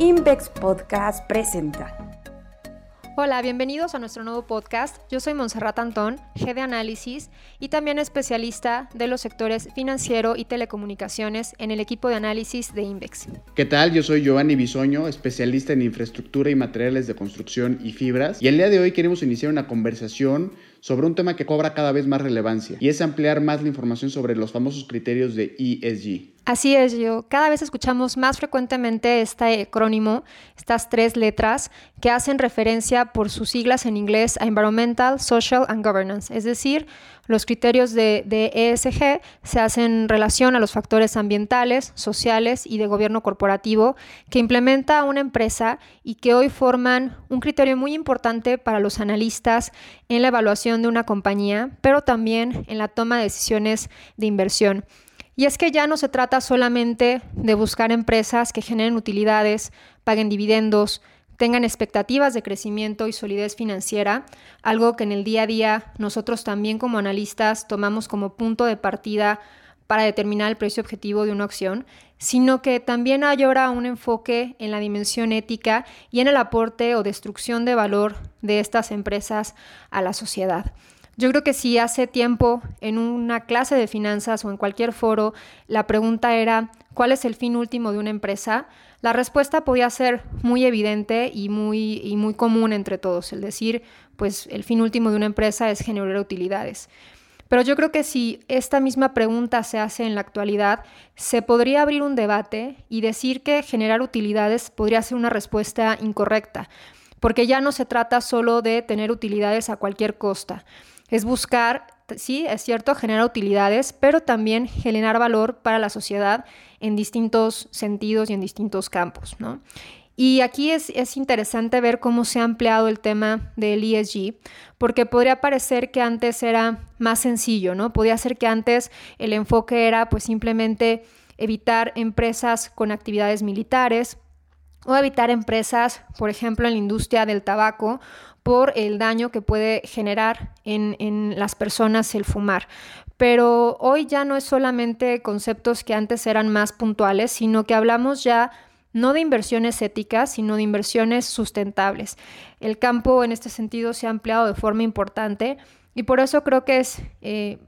Invex Podcast presenta. Hola, bienvenidos a nuestro nuevo podcast. Yo soy Monserrat Antón, G de Análisis y también especialista de los sectores financiero y telecomunicaciones en el equipo de análisis de Invex. ¿Qué tal? Yo soy Giovanni Bisoño, especialista en infraestructura y materiales de construcción y fibras. Y el día de hoy queremos iniciar una conversación sobre un tema que cobra cada vez más relevancia y es ampliar más la información sobre los famosos criterios de ESG. Así es, yo. Cada vez escuchamos más frecuentemente este acrónimo, estas tres letras, que hacen referencia por sus siglas en inglés a Environmental, Social and Governance. Es decir, los criterios de, ESG se hacen en relación a los factores ambientales, sociales y de gobierno corporativo que implementa una empresa y que hoy forman un criterio muy importante para los analistas en la evaluación de una compañía, pero también en la toma de decisiones de inversión. Y es que ya no se trata solamente de buscar empresas que generen utilidades, paguen dividendos, tengan expectativas de crecimiento y solidez financiera, algo que en el día a día nosotros también como analistas tomamos como punto de partida para determinar el precio objetivo de una acción, sino que también hay ahora un enfoque en la dimensión ética y en el aporte o destrucción de valor de estas empresas a la sociedad. Yo creo que si hace tiempo en una clase de finanzas o en cualquier foro la pregunta era ¿cuál es el fin último de una empresa? La respuesta podía ser muy evidente y muy, y muy común entre todos, el decir, pues el fin último de una empresa es generar utilidades. Pero yo creo que si esta misma pregunta se hace en la actualidad, se podría abrir un debate y decir que generar utilidades podría ser una respuesta incorrecta, porque ya no se trata solo de tener utilidades a cualquier costa es buscar, sí, es cierto, generar utilidades, pero también generar valor para la sociedad en distintos sentidos y en distintos campos, ¿no? Y aquí es, es, interesante ver cómo se ha ampliado el tema del ESG, porque podría parecer que antes era más sencillo, ¿no? Podría ser que antes el enfoque era pues simplemente evitar empresas con actividades militares o evitar empresas, por ejemplo, en la industria del tabaco por el daño que puede generar en, las personas el fumar. Pero hoy ya no es solamente conceptos que antes eran más puntuales, sino que hablamos ya no de inversiones éticas, sino de inversiones sustentables. El campo en este sentido se ha ampliado de forma importante y por eso creo que es, eh,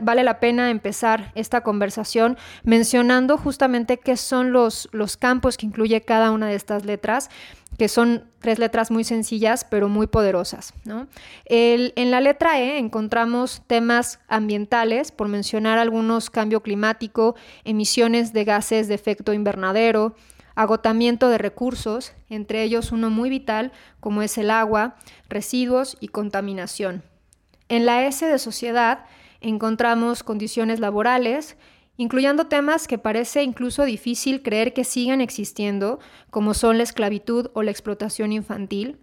vale la pena empezar esta conversación mencionando justamente qué son los, los campos que incluye cada una de estas letras que son tres letras muy sencillas pero muy poderosas. en la letra E encontramos temas ambientales, por mencionar algunos, cambio climático, emisiones de gases de efecto invernadero, agotamiento de recursos, entre ellos uno muy vital como es el agua, residuos y contaminación. En la S de sociedad encontramos condiciones laborales, incluyendo temas que parece incluso difícil creer que sigan existiendo, como son la esclavitud o la explotación infantil,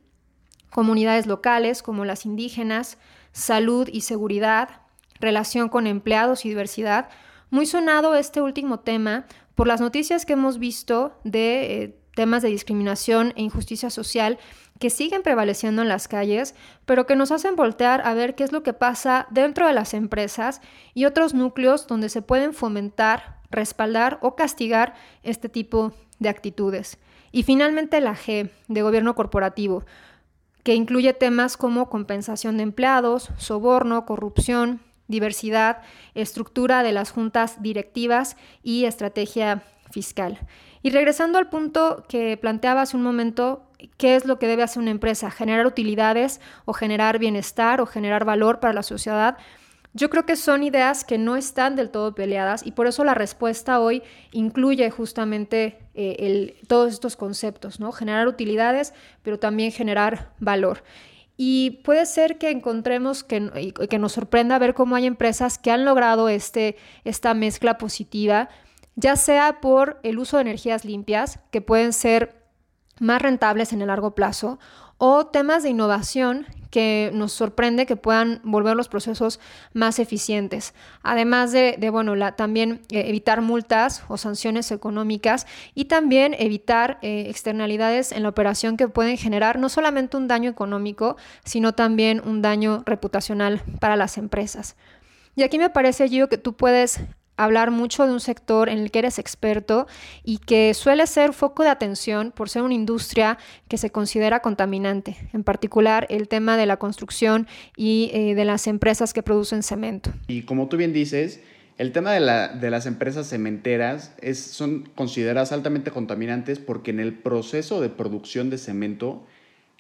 comunidades locales como las indígenas, salud y seguridad, relación con empleados y diversidad. Muy sonado este último tema por las noticias que hemos visto de eh, temas de discriminación e injusticia social que siguen prevaleciendo en las calles, pero que nos hacen voltear a ver qué es lo que pasa dentro de las empresas y otros núcleos donde se pueden fomentar, respaldar o castigar este tipo de actitudes. Y finalmente la G, de gobierno corporativo, que incluye temas como compensación de empleados, soborno, corrupción, diversidad, estructura de las juntas directivas y estrategia fiscal. Y regresando al punto que planteaba hace un momento, ¿qué es lo que debe hacer una empresa? ¿Generar utilidades o generar bienestar o generar valor para la sociedad? Yo creo que son ideas que no están del todo peleadas y por eso la respuesta hoy incluye justamente eh, todos estos conceptos, ¿no? Generar utilidades, pero también generar valor. Y puede ser que encontremos que, que nos sorprenda ver cómo hay empresas que han logrado este, esta mezcla positiva ya sea por el uso de energías limpias, que pueden ser más rentables en el largo plazo, o temas de innovación que nos sorprende que puedan volver los procesos más eficientes. Además de, bueno, también eh, evitar multas o sanciones económicas y también evitar eh, externalidades en la operación que pueden generar no solamente un daño económico, sino también un daño reputacional para las empresas. Y aquí me parece, Gio, que tú puedes hablar mucho de un sector en el que eres experto y que suele ser foco de atención por ser una industria que se considera contaminante, en particular el tema de la construcción y eh, de las empresas que producen cemento. Y como tú bien dices, el tema de, las empresas cementeras es, son consideradas altamente contaminantes porque en el proceso de producción de cemento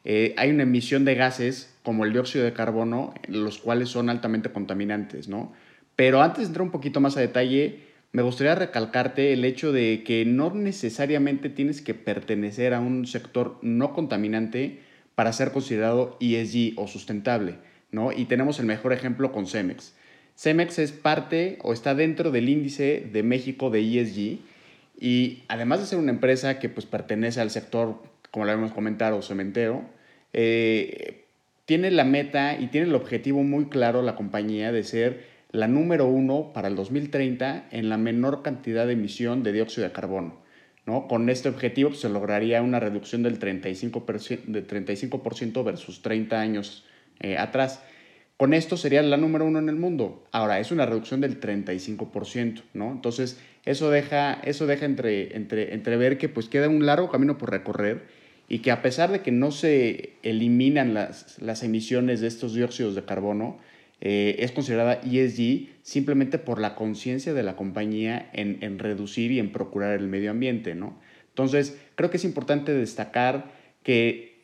eh, hay una emisión de gases como el dióxido de carbono, los cuales son altamente contaminantes, ¿no? Pero antes de entrar un poquito más a detalle, me gustaría recalcarte el hecho de que no necesariamente tienes que pertenecer a un sector no contaminante para ser considerado ESG o sustentable, ¿no? Y tenemos el mejor ejemplo con Cemex. Cemex es parte o está dentro del índice de México de ESG y además de ser una empresa que pues pertenece al sector, como lo hemos comentado, cementero, eh, tiene la meta y tiene el objetivo muy claro la compañía de ser la número uno para el 2030 en la menor cantidad de emisión de dióxido de carbono. ¿no? Con este objetivo pues, se lograría una reducción del 35%, de 35 versus 30 años eh, atrás. Con esto sería la número uno en el mundo. Ahora, es una reducción del 35%, ¿no? Entonces, eso deja, eso deja entre, entre, entrever que pues queda un largo camino por recorrer y que a pesar de que no se eliminan las, las emisiones de estos dióxidos de carbono, eh, es considerada ESG simplemente por la conciencia de la compañía en, reducir y en procurar el medio ambiente, ¿no? Entonces, creo que es importante destacar que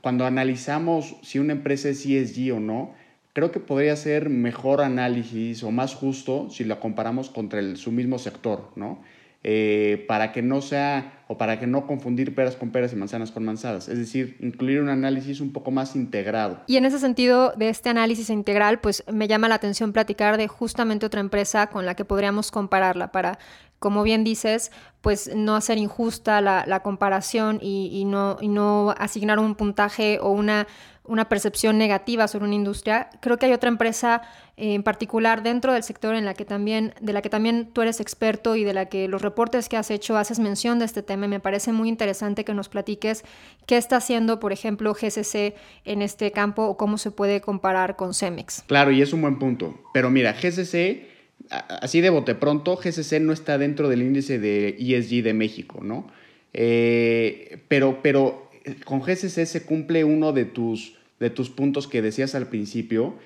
cuando analizamos si una empresa es ESG o no, creo que podría ser mejor análisis o más justo si la comparamos contra el, su mismo sector, ¿no? Eh, para que no sea o para que no confundir peras con peras y manzanas con manzanas, es decir, incluir un análisis un poco más integrado. Y en ese sentido de este análisis integral, pues me llama la atención platicar de justamente otra empresa con la que podríamos compararla para como bien dices, pues no hacer injusta la, comparación y, no, y no asignar un puntaje o una, una percepción negativa sobre una industria. Creo que hay otra empresa eh, en particular dentro del sector en la que también, de la que también tú eres experto y de la que los reportes que has hecho haces mención de este tema. Y me parece muy interesante que nos platiques qué está haciendo, por ejemplo, GCC en este campo o cómo se puede comparar con Cemex. Claro, y es un buen punto. Pero mira, GCC, así de bote pronto, GCC no está dentro del índice de ESG de México, ¿no? Eh, pero, pero con GCC se cumple uno de tus de tus puntos que decías al principio,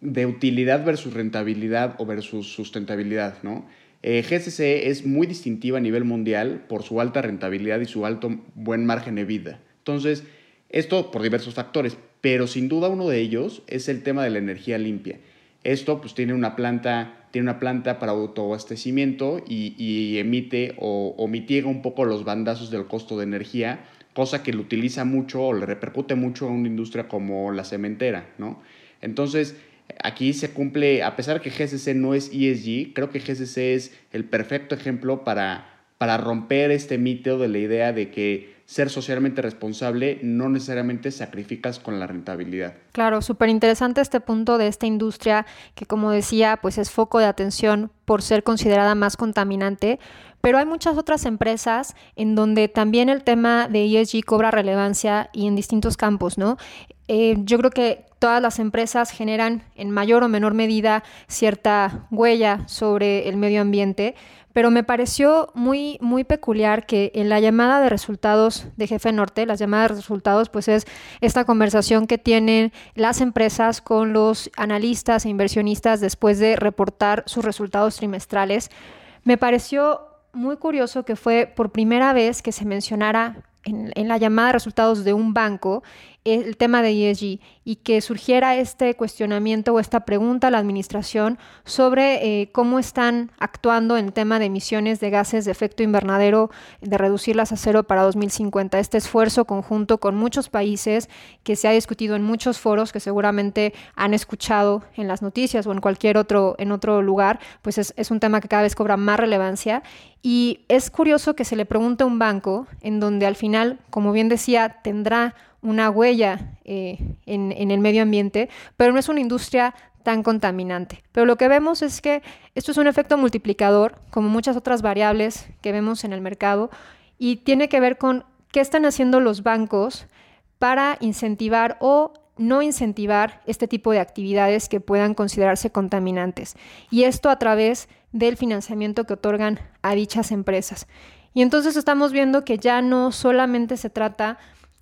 de utilidad versus rentabilidad o versus sustentabilidad, ¿no? Eh, GCC es muy distintiva a nivel mundial por su alta rentabilidad y su alto buen margen de vida. Entonces, esto por diversos factores, pero sin duda uno de ellos es el tema de la energía limpia. Esto pues tiene una planta, tiene una planta para autoabastecimiento y, emite o, o mitiga un poco los bandazos del costo de energía cosa que lo utiliza mucho o le repercute mucho a una industria como la cementera, ¿no? Entonces, aquí se cumple, a pesar que GCC no es ESG, creo que GCC es el perfecto ejemplo para, para romper este mito de la idea de que ser socialmente responsable no necesariamente sacrificas con la rentabilidad. Claro, súper interesante este punto de esta industria que como decía, pues es foco de atención por ser considerada más contaminante, pero hay muchas otras empresas en donde también el tema de ESG cobra relevancia y en distintos campos, ¿no? Eh, yo creo que todas las empresas generan en mayor o menor medida cierta huella sobre el medio ambiente, pero me pareció muy, muy peculiar que en la llamada de resultados de Jefe Norte, las llamadas de resultados, pues es esta conversación que tienen las empresas con los analistas e inversionistas después de reportar sus resultados trimestrales. Me pareció muy curioso que fue por primera vez que se mencionara en, en, la llamada de resultados de un banco el tema de ESG y que surgiera este cuestionamiento o esta pregunta a la administración sobre eh, cómo están actuando en tema de emisiones de gases de efecto invernadero, de reducirlas a cero para 2050. Este esfuerzo conjunto con muchos países que se ha discutido en muchos foros que seguramente han escuchado en las noticias o en cualquier otro, en otro lugar, pues es, es un tema que cada vez cobra más relevancia. Y es curioso que se le pregunte a un banco en donde al final, como bien decía, tendrá una huella eh, en, el medio ambiente, pero no es una industria tan contaminante. Pero lo que vemos es que esto es un efecto multiplicador, como muchas otras variables que vemos en el mercado, y tiene que ver con qué están haciendo los bancos para incentivar o no incentivar este tipo de actividades que puedan considerarse contaminantes. Y esto a través del financiamiento que otorgan a dichas empresas. Y entonces estamos viendo que ya no solamente se trata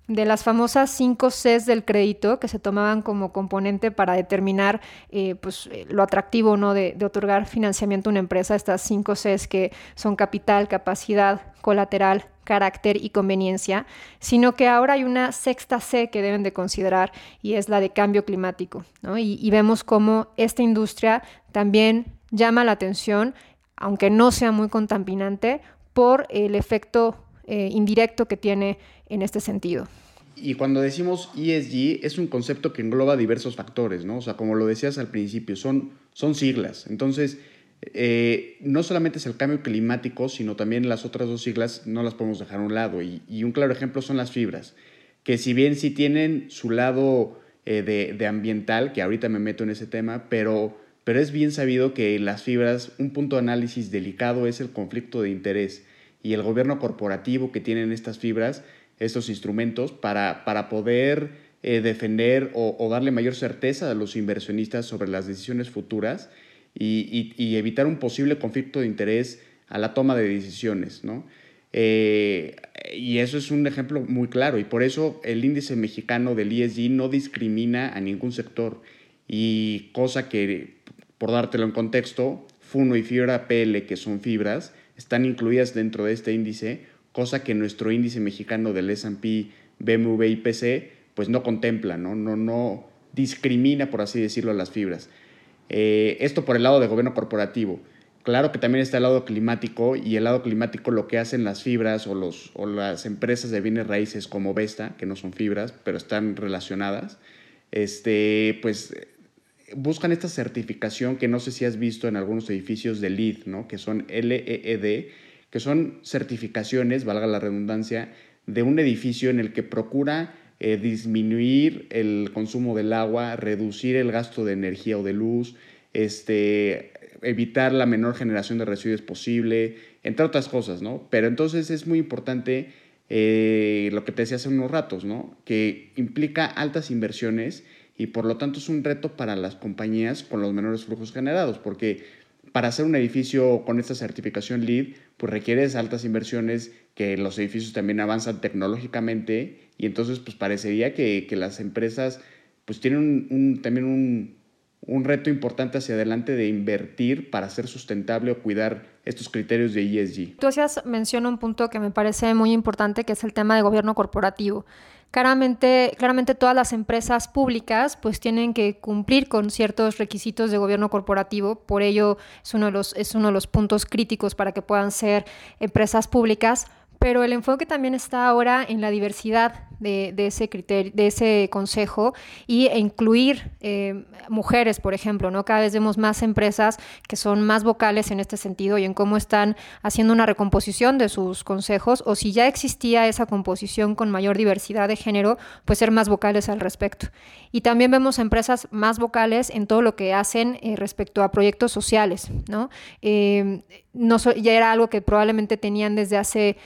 de las famosas 5 Cs del crédito que se tomaban como componente para determinar eh, pues, eh, lo atractivo ¿no? de, otorgar financiamiento a una empresa, estas 5 Cs que son capital, capacidad, colateral, carácter y conveniencia, sino que ahora hay una sexta C que deben de considerar y es la de cambio climático. Y, y vemos cómo esta industria también llama la atención, aunque no sea muy contaminante, por el efecto eh, indirecto que tiene en este sentido. Y cuando decimos ESG es un concepto que engloba diversos factores, ¿no? O sea, como lo decías al principio, son, son siglas. Entonces, eh, no solamente es el cambio climático, sino también las otras dos siglas no las podemos dejar a un lado. Y, un claro ejemplo son las fibras, que si bien sí tienen su lado eh, de, de, ambiental, que ahorita me meto en ese tema, pero, pero es bien sabido que las fibras, un punto de análisis delicado es el conflicto de interés y el gobierno corporativo que tienen estas fibras, estos instrumentos, para, para poder eh, defender o, darle mayor certeza a los inversionistas sobre las decisiones futuras y, evitar un posible conflicto de interés a la toma de decisiones. ¿no? Eh, y eso es un ejemplo muy claro y por eso el índice mexicano del ESG no discrimina a ningún sector y cosa que, por dártelo en contexto, Funo y Fibra PL, que son fibras, están incluidas dentro de este índice, cosa que nuestro índice mexicano del S&P, BMW y PC pues no contempla, ¿no? No, no discrimina, por así decirlo, a las fibras. Eh, esto por el lado de gobierno corporativo. Claro que también está el lado climático y el lado climático lo que hacen las fibras o, los, o las empresas de bienes raíces como Vesta, que no son fibras, pero están relacionadas, este, pues buscan esta certificación que no sé si has visto en algunos edificios de LEED, ¿no? que son LEED, que son certificaciones, valga la redundancia, de un edificio en el que procura eh, disminuir el consumo del agua, reducir el gasto de energía o de luz, este, evitar la menor generación de residuos posible, entre otras cosas, ¿no? Pero entonces es muy importante eh, lo que te decía hace unos ratos, ¿no? Que implica altas inversiones y por lo tanto es un reto para las compañías con los menores flujos generados, porque para hacer un edificio con esta certificación LEED, pues requieres altas inversiones, que los edificios también avanzan tecnológicamente y entonces pues parecería que, las empresas pues tienen un, también un, un reto importante hacia adelante de invertir para ser sustentable o cuidar estos criterios de ESG. Tú hacías mención un punto que me parece muy importante, que es el tema de gobierno corporativo. Claramente, claramente todas las empresas públicas pues tienen que cumplir con ciertos requisitos de gobierno corporativo, por ello es uno de los, es uno de los puntos críticos para que puedan ser empresas públicas, pero el enfoque también está ahora en la diversidad de, ese criterio, de ese consejo y, e incluir eh, mujeres, por ejemplo, ¿no? Cada vez vemos más empresas que son más vocales en este sentido y en cómo están haciendo una recomposición de sus consejos o si ya existía esa composición con mayor diversidad de género, pues ser más vocales al respecto. Y también vemos empresas más vocales en todo lo que hacen eh, respecto a proyectos sociales, ¿no? Eh, ya era algo que probablemente tenían desde hace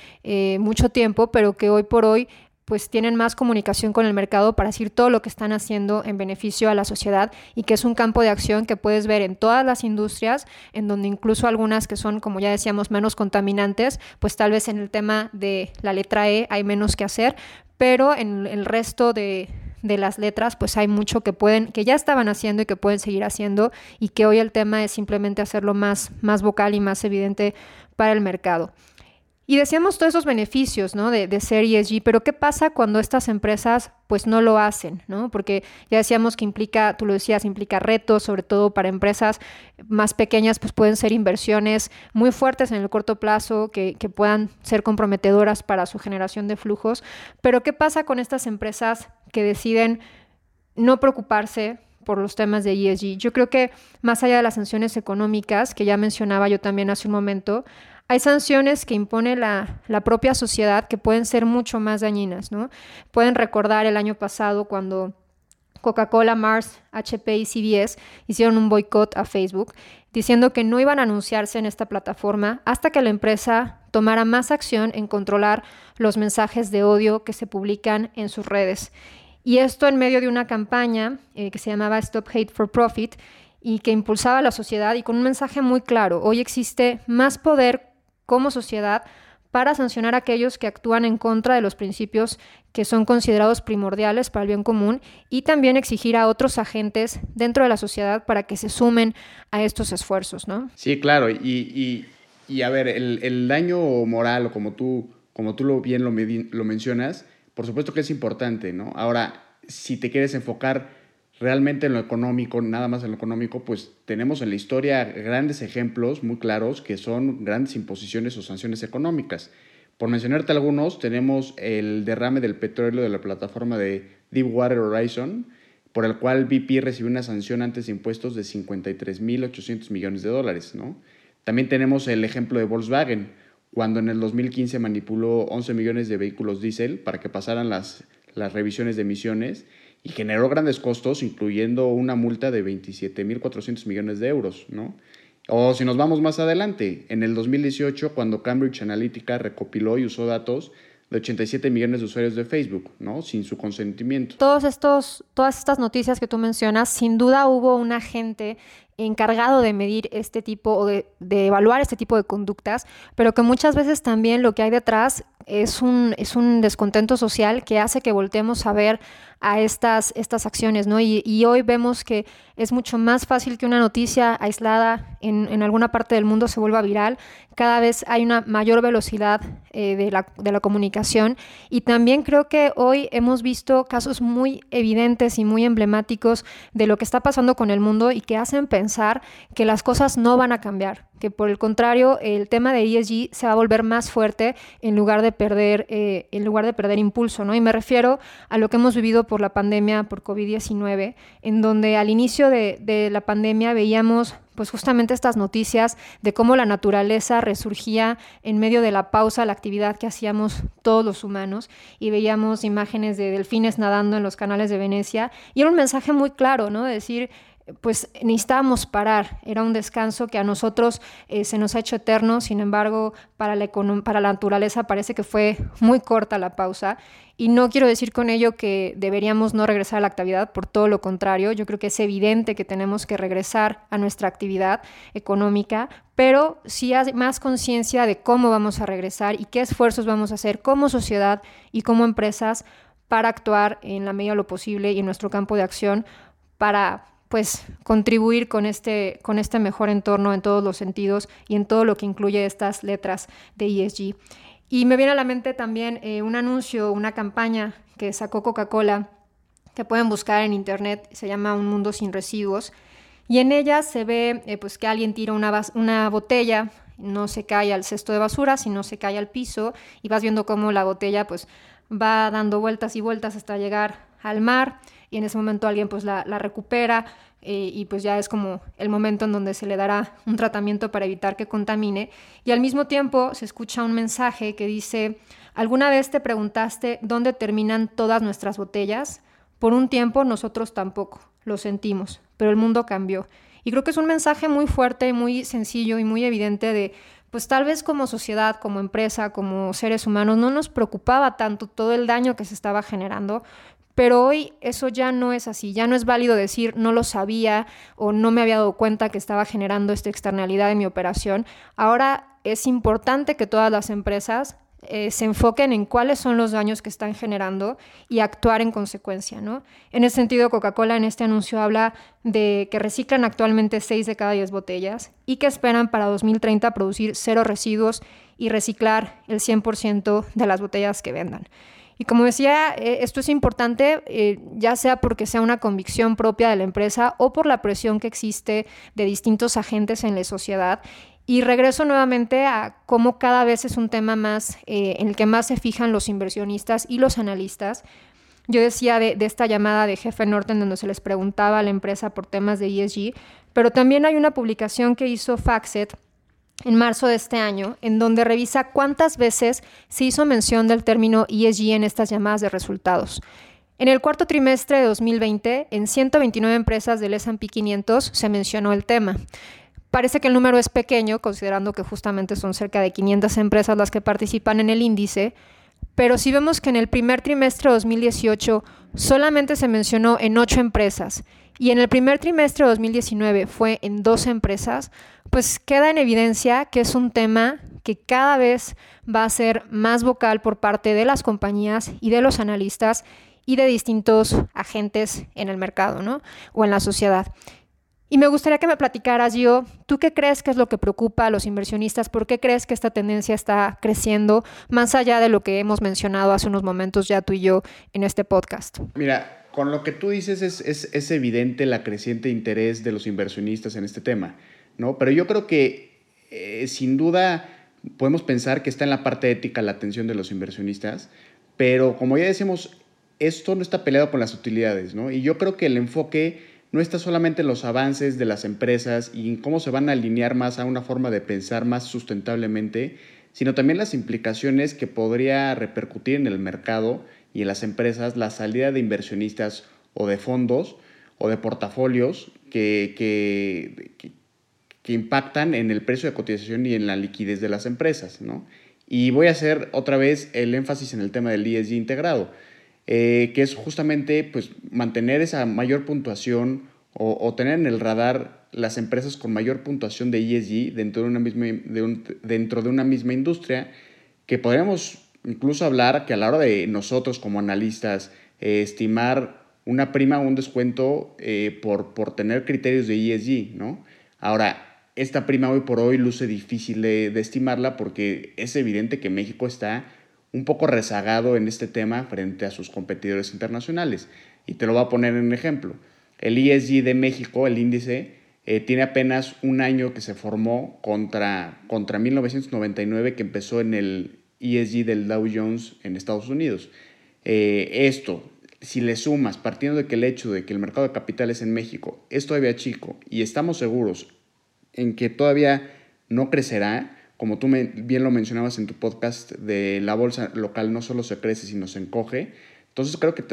mucho tiempo, pero que hoy por hoy pues tienen más comunicación con el mercado para decir todo lo que están haciendo en beneficio a la sociedad y que es un campo de acción que puedes ver en todas las industrias, en donde incluso algunas que son, como ya decíamos, menos contaminantes, pues tal vez en el tema de la letra E hay menos que hacer, pero en el resto de, de las letras, pues hay mucho que pueden, que ya estaban haciendo y que pueden seguir haciendo, y que hoy el tema es simplemente hacerlo más, más vocal y más evidente para el mercado. Y decíamos todos esos beneficios ¿no? de, ser ESG, pero ¿qué pasa cuando estas empresas pues no lo hacen? ¿no? Porque ya decíamos que implica, tú lo decías, implica retos, sobre todo para empresas más pequeñas, pues pueden ser inversiones muy fuertes en el corto plazo que, que puedan ser comprometedoras para su generación de flujos. Pero ¿qué pasa con estas empresas que deciden no preocuparse por los temas de ESG? Yo creo que más allá de las sanciones económicas, que ya mencionaba yo también hace un momento, hay sanciones que impone la, propia sociedad que pueden ser mucho más dañinas, ¿no? Pueden recordar el año pasado cuando Coca-Cola, Mars, HP y CBS hicieron un boicot a Facebook diciendo que no iban a anunciarse en esta plataforma hasta que la empresa tomara más acción en controlar los mensajes de odio que se publican en sus redes. Y esto en medio de una campaña eh, que se llamaba Stop Hate for Profit y que impulsaba a la sociedad y con un mensaje muy claro. Hoy existe más poder como sociedad para sancionar a aquellos que actúan en contra de los principios que son considerados primordiales para el bien común y también exigir a otros agentes dentro de la sociedad para que se sumen a estos esfuerzos, ¿no? Sí, claro, y, a ver, el, daño moral, como tú, como tú lo bien lo, lo mencionas, por supuesto que es importante, ¿no? Ahora, si te quieres enfocar realmente en lo económico, nada más en lo económico, pues tenemos en la historia grandes ejemplos muy claros que son grandes imposiciones o sanciones económicas. Por mencionarte algunos, tenemos el derrame del petróleo de la plataforma de Deepwater Horizon, por el cual BP recibió una sanción antes de impuestos de 53.800 millones de dólares. ¿no? También tenemos el ejemplo de Volkswagen, cuando en el 2015 manipuló 11 millones de vehículos diésel para que pasaran las, las revisiones de emisiones y generó grandes costos, incluyendo una multa de 27.400 millones de euros. ¿no? O si nos vamos más adelante, en el 2018, cuando Cambridge Analytica recopiló y usó datos de 87 millones de usuarios de Facebook, ¿no? Sin su consentimiento. Todos estos, todas estas noticias que tú mencionas, sin duda hubo un agente encargado de medir este tipo o de, evaluar este tipo de conductas, pero que muchas veces también lo que hay detrás es un, es un descontento social que hace que volteemos a ver a estas, estas acciones, ¿no? Y, hoy vemos que es mucho más fácil que una noticia aislada en, en, alguna parte del mundo se vuelva viral. Cada vez hay una mayor velocidad eh, de, la, de la comunicación y también creo que hoy hemos visto casos muy evidentes y muy emblemáticos de lo que está pasando con el mundo y que hacen pensar que las cosas no van a cambiar, que por el contrario el tema de ESG se va a volver más fuerte en lugar de perder, eh, en lugar de perder impulso, ¿no? Y me refiero a lo que hemos vivido por la pandemia, por COVID-19, en donde al inicio de, de la pandemia veíamos pues justamente estas noticias de cómo la naturaleza resurgía en medio de la pausa, la actividad que hacíamos todos los humanos, y veíamos imágenes de delfines nadando en los canales de Venecia, y era un mensaje muy claro, ¿no? De decir, pues necesitábamos parar, era un descanso que a nosotros eh, se nos ha hecho eterno, sin embargo, para la, para la naturaleza parece que fue muy corta la pausa. Y no quiero decir con ello que deberíamos no regresar a la actividad, por todo lo contrario, yo creo que es evidente que tenemos que regresar a nuestra actividad económica, pero sí hay más conciencia de cómo vamos a regresar y qué esfuerzos vamos a hacer como sociedad y como empresas para actuar en la medida de lo posible y en nuestro campo de acción para pues contribuir con este, con este mejor entorno en todos los sentidos y en todo lo que incluye estas letras de ESG. Y me viene a la mente también eh, un anuncio, una campaña que sacó Coca-Cola, que pueden buscar en internet, se llama Un Mundo Sin Residuos, y en ella se ve eh, pues que alguien tira una, una botella, no se cae al cesto de basura, sino se cae al piso, y vas viendo cómo la botella pues va dando vueltas y vueltas hasta llegar al mar y en ese momento alguien pues la, recupera eh, y pues ya es como el momento en donde se le dará un tratamiento para evitar que contamine y al mismo tiempo se escucha un mensaje que dice, ¿alguna vez te preguntaste dónde terminan todas nuestras botellas? Por un tiempo nosotros tampoco, lo sentimos, pero el mundo cambió. Y creo que es un mensaje muy fuerte, muy sencillo y muy evidente de, pues tal vez como sociedad, como empresa, como seres humanos, no nos preocupaba tanto todo el daño que se estaba generando, pero hoy eso ya no es así, ya no es válido decir no lo sabía o no me había dado cuenta que estaba generando esta externalidad en mi operación. Ahora es importante que todas las empresas eh, se enfoquen en cuáles son los daños que están generando y actuar en consecuencia. ¿no? En ese sentido, Coca-Cola en este anuncio habla de que reciclan actualmente 6 de cada 10 botellas y que esperan para 2030 producir cero residuos y reciclar el 100% de las botellas que vendan. Y como decía, eh, esto es importante eh, ya sea porque sea una convicción propia de la empresa o por la presión que existe de distintos agentes en la sociedad. Y regreso nuevamente a cómo cada vez es un tema más eh, en el que más se fijan los inversionistas y los analistas. Yo decía de, de, esta llamada de jefe Norton donde se les preguntaba a la empresa por temas de ESG, pero también hay una publicación que hizo Faxet en marzo de este año, en donde revisa cuántas veces se hizo mención del término ESG en estas llamadas de resultados. En el cuarto trimestre de 2020, en 129 empresas del S&P 500 se mencionó el tema. Parece que el número es pequeño, considerando que justamente son cerca de 500 empresas las que participan en el índice, pero si vemos que en el primer trimestre de 2018 solamente se mencionó en ocho empresas y en el primer trimestre de 2019 fue en 12 empresas, pues queda en evidencia que es un tema que cada vez va a ser más vocal por parte de las compañías y de los analistas y de distintos agentes en el mercado ¿no? o en la sociedad. Y me gustaría que me platicaras, yo, ¿tú qué crees que es lo que preocupa a los inversionistas? ¿Por qué crees que esta tendencia está creciendo más allá de lo que hemos mencionado hace unos momentos ya tú y yo en este podcast? Mira, con lo que tú dices es, es, evidente la creciente interés de los inversionistas en este tema, ¿no? Pero yo creo que eh, sin duda podemos pensar que está en la parte ética la atención de los inversionistas, pero como ya decimos, esto no está peleado con las utilidades, ¿no? Y yo creo que el enfoque no está solamente en los avances de las empresas y en cómo se van a alinear más a una forma de pensar más sustentablemente, sino también las implicaciones que podría repercutir en el mercado y en las empresas la salida de inversionistas o de fondos o de portafolios que, que, que, impactan en el precio de cotización y en la liquidez de las empresas. ¿no? Y voy a hacer otra vez el énfasis en el tema del ESG integrado. Eh, que es justamente pues, mantener esa mayor puntuación o, tener en el radar las empresas con mayor puntuación de ESG dentro de una misma, dentro de una misma industria, que podríamos incluso hablar que a la hora de nosotros como analistas eh, estimar una prima o un descuento eh, por, por tener criterios de ESG, ¿no? Ahora, esta prima hoy por hoy luce difícil de, estimarla porque es evidente que México está un poco rezagado en este tema frente a sus competidores internacionales. Y te lo voy a poner en ejemplo. El ESG de México, el índice, eh, tiene apenas un año que se formó contra, contra 1999 que empezó en el ESG del Dow Jones en Estados Unidos. Eh, esto, si le sumas, partiendo de que el hecho de que el mercado de capitales en México es todavía chico y estamos seguros en que todavía no crecerá, como tú bien lo mencionabas en tu podcast, de la bolsa local no solo se crece, sino se encoge. Entonces creo que,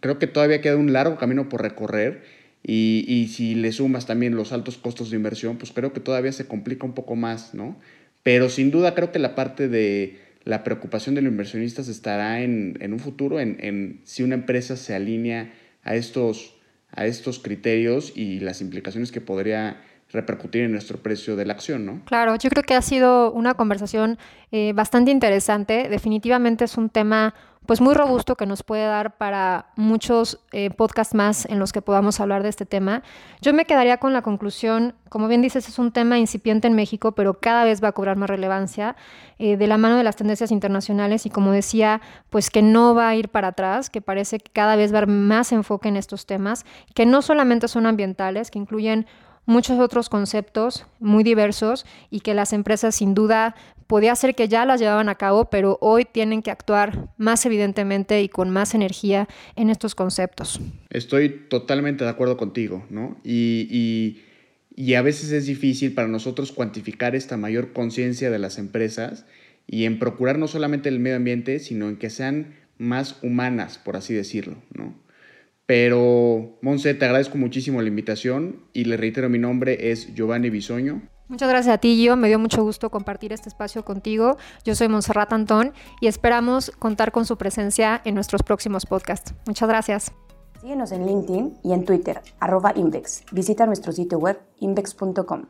creo que todavía queda un largo camino por recorrer y, y, si le sumas también los altos costos de inversión, pues creo que todavía se complica un poco más, ¿no? Pero sin duda creo que la parte de la preocupación de los inversionistas estará en, en un futuro, en, en, si una empresa se alinea a estos, a estos criterios y las implicaciones que podría repercutir en nuestro precio de la acción, ¿no? Claro, yo creo que ha sido una conversación eh, bastante interesante. Definitivamente es un tema pues muy robusto que nos puede dar para muchos eh, podcasts más en los que podamos hablar de este tema. Yo me quedaría con la conclusión, como bien dices, es un tema incipiente en México, pero cada vez va a cobrar más relevancia eh, de la mano de las tendencias internacionales y como decía, pues que no va a ir para atrás, que parece que cada vez va a haber más enfoque en estos temas, que no solamente son ambientales, que incluyen muchos otros conceptos muy diversos y que las empresas sin duda podía ser que ya las llevaban a cabo, pero hoy tienen que actuar más evidentemente y con más energía en estos conceptos. Estoy totalmente de acuerdo contigo, ¿no? Y, y a veces es difícil para nosotros cuantificar esta mayor conciencia de las empresas y en procurar no solamente el medio ambiente, sino en que sean más humanas, por así decirlo, ¿no? Pero, Monse, te agradezco muchísimo la invitación y le reitero, mi nombre es Giovanni Bisoño. Muchas gracias a ti, Gio. Me dio mucho gusto compartir este espacio contigo. Yo soy Monserrat Antón y esperamos contar con su presencia en nuestros próximos podcasts. Muchas gracias. Síguenos en LinkedIn y en Twitter, arroba Invex. Visita nuestro sitio web invex.com.